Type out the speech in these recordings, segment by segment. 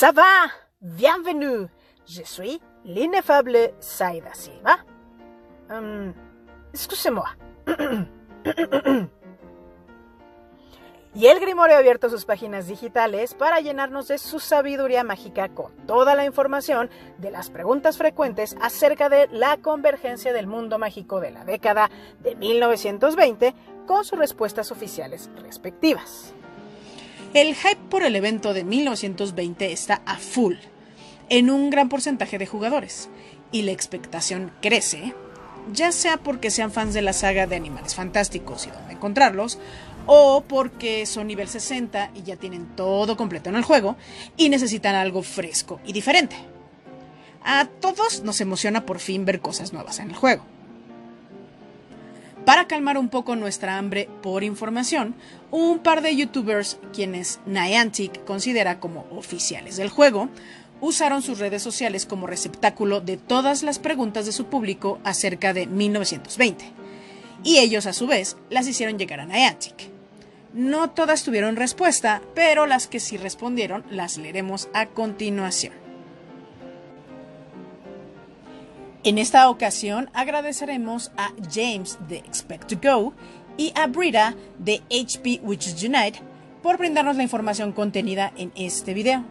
Ça va Bienvenue Je suis l'ineffable Saida Silva. Um, excusez-moi. Y el Grimorio ha abierto sus páginas digitales para llenarnos de su sabiduría mágica con toda la información de las preguntas frecuentes acerca de la convergencia del mundo mágico de la década de 1920 con sus respuestas oficiales respectivas. El hype por el evento de 1920 está a full en un gran porcentaje de jugadores y la expectación crece, ya sea porque sean fans de la saga de Animales Fantásticos y dónde encontrarlos, o porque son nivel 60 y ya tienen todo completo en el juego y necesitan algo fresco y diferente. A todos nos emociona por fin ver cosas nuevas en el juego. Para calmar un poco nuestra hambre por información, un par de youtubers, quienes Niantic considera como oficiales del juego, usaron sus redes sociales como receptáculo de todas las preguntas de su público acerca de 1920. Y ellos a su vez las hicieron llegar a Niantic. No todas tuvieron respuesta, pero las que sí respondieron las leeremos a continuación. En esta ocasión agradeceremos a James de Expect to Go y a Brita de HP Witches Unite por brindarnos la información contenida en este video.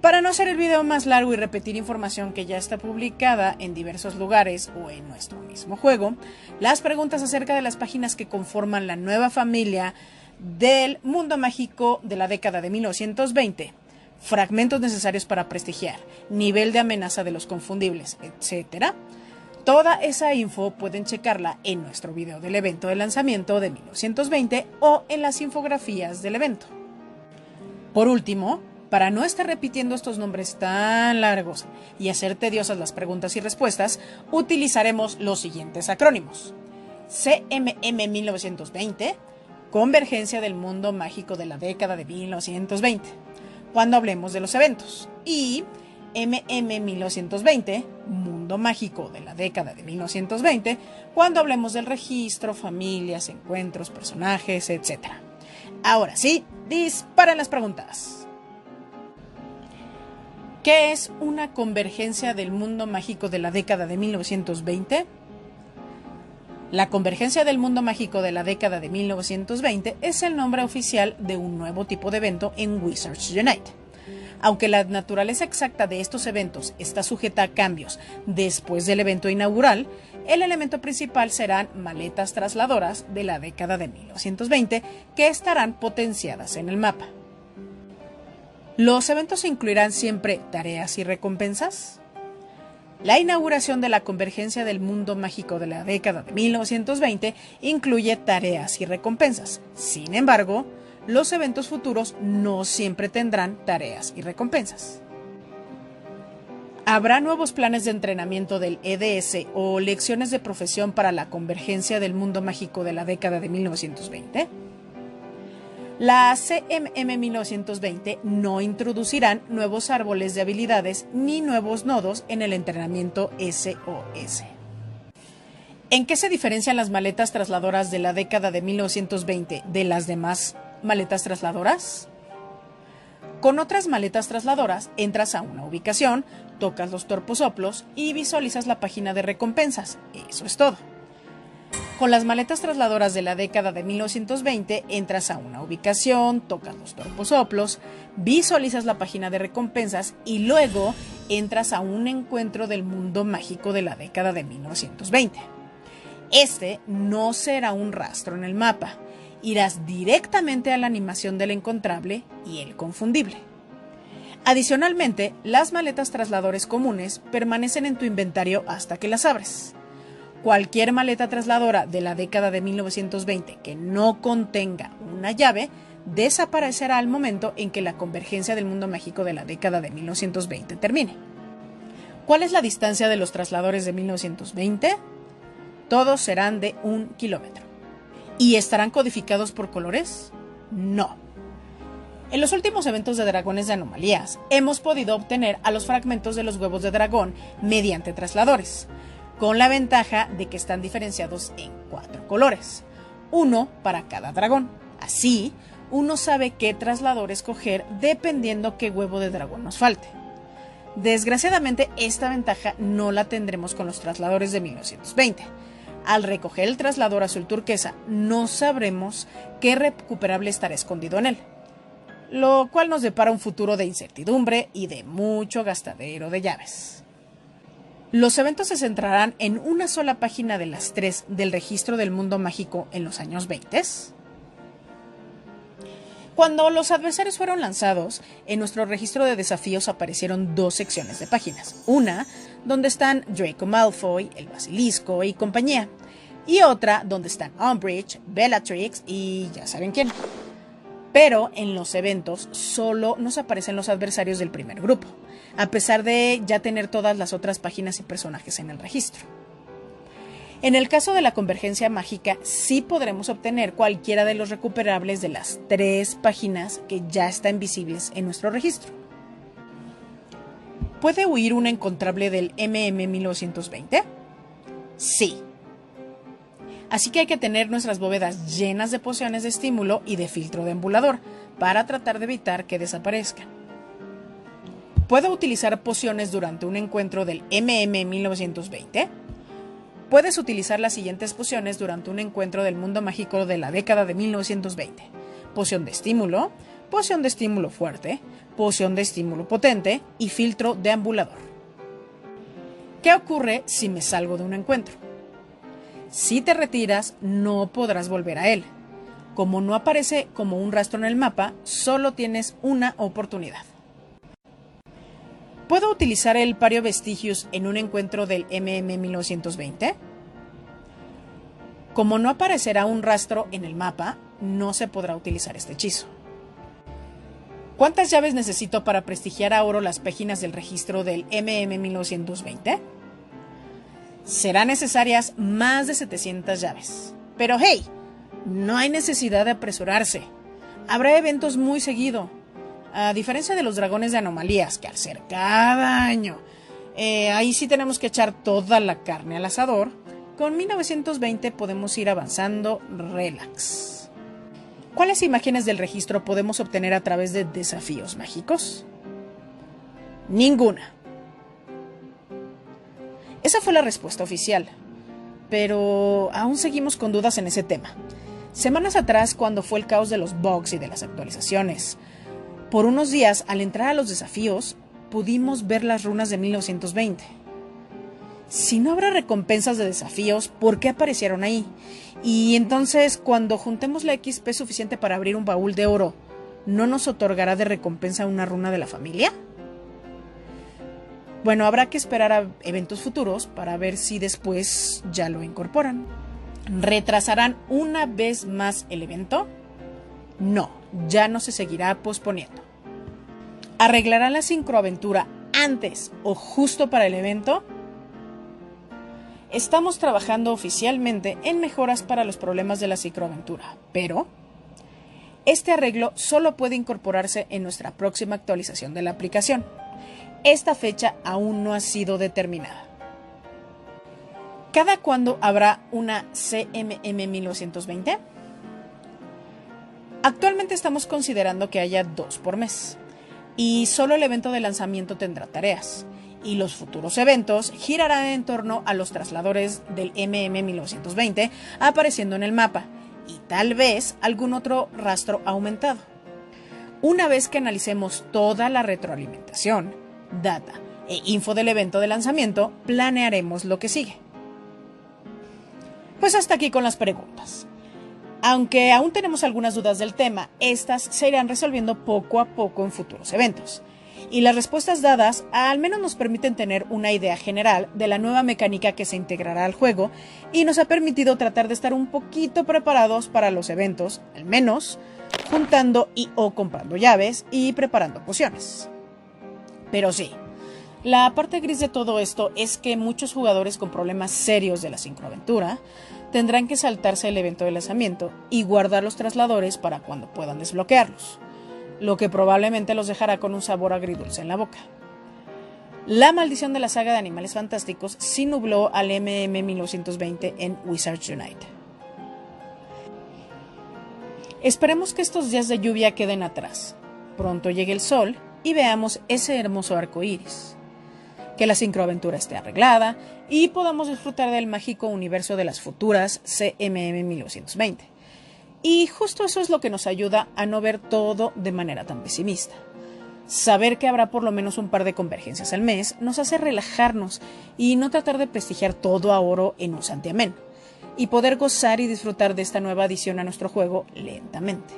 Para no hacer el video más largo y repetir información que ya está publicada en diversos lugares o en nuestro mismo juego, las preguntas acerca de las páginas que conforman la nueva familia del mundo mágico de la década de 1920 fragmentos necesarios para prestigiar, nivel de amenaza de los confundibles, etc. Toda esa info pueden checarla en nuestro video del evento de lanzamiento de 1920 o en las infografías del evento. Por último, para no estar repitiendo estos nombres tan largos y hacer tediosas las preguntas y respuestas, utilizaremos los siguientes acrónimos. CMM 1920, Convergencia del Mundo Mágico de la década de 1920 cuando hablemos de los eventos. Y MM 1920, Mundo Mágico de la década de 1920, cuando hablemos del registro, familias, encuentros, personajes, etc. Ahora sí, disparen las preguntas. ¿Qué es una convergencia del mundo mágico de la década de 1920? La convergencia del mundo mágico de la década de 1920 es el nombre oficial de un nuevo tipo de evento en Wizards Unite. Aunque la naturaleza exacta de estos eventos está sujeta a cambios después del evento inaugural, el elemento principal serán maletas trasladoras de la década de 1920 que estarán potenciadas en el mapa. ¿Los eventos incluirán siempre tareas y recompensas? La inauguración de la convergencia del mundo mágico de la década de 1920 incluye tareas y recompensas. Sin embargo, los eventos futuros no siempre tendrán tareas y recompensas. ¿Habrá nuevos planes de entrenamiento del EDS o lecciones de profesión para la convergencia del mundo mágico de la década de 1920? La CMM 1920 no introducirán nuevos árboles de habilidades ni nuevos nodos en el entrenamiento SOS. ¿En qué se diferencian las maletas trasladoras de la década de 1920 de las demás maletas trasladoras? Con otras maletas trasladoras entras a una ubicación, tocas los torposoplos y visualizas la página de recompensas. Eso es todo. Con las maletas trasladoras de la década de 1920 entras a una ubicación, tocas los torposoplos, visualizas la página de recompensas y luego entras a un encuentro del mundo mágico de la década de 1920. Este no será un rastro en el mapa, irás directamente a la animación del encontrable y el confundible. Adicionalmente, las maletas trasladores comunes permanecen en tu inventario hasta que las abres. Cualquier maleta trasladora de la década de 1920 que no contenga una llave desaparecerá al momento en que la convergencia del mundo mágico de la década de 1920 termine. ¿Cuál es la distancia de los trasladores de 1920? Todos serán de un kilómetro. ¿Y estarán codificados por colores? No. En los últimos eventos de dragones de anomalías, hemos podido obtener a los fragmentos de los huevos de dragón mediante trasladores con la ventaja de que están diferenciados en cuatro colores, uno para cada dragón. Así, uno sabe qué traslador escoger dependiendo qué huevo de dragón nos falte. Desgraciadamente, esta ventaja no la tendremos con los trasladores de 1920. Al recoger el traslador azul turquesa, no sabremos qué recuperable estará escondido en él, lo cual nos depara un futuro de incertidumbre y de mucho gastadero de llaves. Los eventos se centrarán en una sola página de las tres del registro del mundo mágico en los años 20. Cuando los adversarios fueron lanzados, en nuestro registro de desafíos aparecieron dos secciones de páginas. Una, donde están Draco Malfoy, el Basilisco y compañía. Y otra, donde están Umbridge, Bellatrix y ya saben quién. Pero en los eventos solo nos aparecen los adversarios del primer grupo, a pesar de ya tener todas las otras páginas y personajes en el registro. En el caso de la convergencia mágica, sí podremos obtener cualquiera de los recuperables de las tres páginas que ya están visibles en nuestro registro. ¿Puede huir un encontrable del MM 1920? Sí. Así que hay que tener nuestras bóvedas llenas de pociones de estímulo y de filtro de embulador para tratar de evitar que desaparezcan. ¿Puedo utilizar pociones durante un encuentro del MM 1920? Puedes utilizar las siguientes pociones durante un encuentro del mundo mágico de la década de 1920. Poción de estímulo, poción de estímulo fuerte, poción de estímulo potente y filtro deambulador. ¿Qué ocurre si me salgo de un encuentro? Si te retiras, no podrás volver a él. Como no aparece como un rastro en el mapa, solo tienes una oportunidad. ¿Puedo utilizar el Pario Vestigius en un encuentro del MM 1920? Como no aparecerá un rastro en el mapa, no se podrá utilizar este hechizo. ¿Cuántas llaves necesito para prestigiar a oro las páginas del registro del MM 1920? Serán necesarias más de 700 llaves. Pero hey, no hay necesidad de apresurarse. Habrá eventos muy seguido a diferencia de los dragones de anomalías, que al ser cada año, eh, ahí sí tenemos que echar toda la carne al asador, con 1920 podemos ir avanzando relax. ¿Cuáles imágenes del registro podemos obtener a través de desafíos mágicos? Ninguna. Esa fue la respuesta oficial, pero aún seguimos con dudas en ese tema. Semanas atrás, cuando fue el caos de los bugs y de las actualizaciones, por unos días, al entrar a los desafíos, pudimos ver las runas de 1920. Si no habrá recompensas de desafíos, ¿por qué aparecieron ahí? Y entonces, cuando juntemos la XP suficiente para abrir un baúl de oro, ¿no nos otorgará de recompensa una runa de la familia? Bueno, habrá que esperar a eventos futuros para ver si después ya lo incorporan. ¿Retrasarán una vez más el evento? No, ya no se seguirá posponiendo. ¿Arreglarán la sincroaventura antes o justo para el evento? Estamos trabajando oficialmente en mejoras para los problemas de la sincroaventura, pero este arreglo solo puede incorporarse en nuestra próxima actualización de la aplicación. Esta fecha aún no ha sido determinada. ¿Cada cuándo habrá una CMM 1920? Actualmente estamos considerando que haya dos por mes y solo el evento de lanzamiento tendrá tareas y los futuros eventos girarán en torno a los trasladores del MM 1920 apareciendo en el mapa y tal vez algún otro rastro aumentado. Una vez que analicemos toda la retroalimentación, data e info del evento de lanzamiento, planearemos lo que sigue. Pues hasta aquí con las preguntas. Aunque aún tenemos algunas dudas del tema, estas se irán resolviendo poco a poco en futuros eventos. Y las respuestas dadas al menos nos permiten tener una idea general de la nueva mecánica que se integrará al juego y nos ha permitido tratar de estar un poquito preparados para los eventos, al menos juntando y o comprando llaves y preparando pociones. Pero sí, la parte gris de todo esto es que muchos jugadores con problemas serios de la sincroaventura tendrán que saltarse el evento de lanzamiento y guardar los trasladores para cuando puedan desbloquearlos, lo que probablemente los dejará con un sabor agridulce en la boca. La maldición de la saga de Animales Fantásticos sí nubló al MM 1920 en Wizards Unite. Esperemos que estos días de lluvia queden atrás. Pronto llegue el sol y veamos ese hermoso arco iris. Que la sincroaventura esté arreglada y podamos disfrutar del mágico universo de las futuras CMM 1920. Y justo eso es lo que nos ayuda a no ver todo de manera tan pesimista. Saber que habrá por lo menos un par de convergencias al mes nos hace relajarnos y no tratar de prestigiar todo a oro en un santiamén y poder gozar y disfrutar de esta nueva adición a nuestro juego lentamente.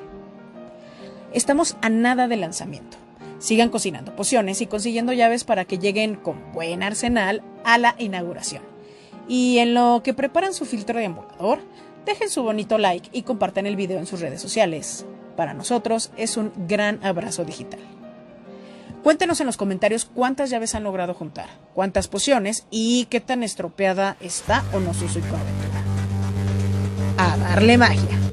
Estamos a nada de lanzamiento. Sigan cocinando pociones y consiguiendo llaves para que lleguen con buen arsenal a la inauguración. Y en lo que preparan su filtro de embolador, dejen su bonito like y compartan el video en sus redes sociales. Para nosotros es un gran abrazo digital. Cuéntenos en los comentarios cuántas llaves han logrado juntar, cuántas pociones y qué tan estropeada está o no su a darle magia.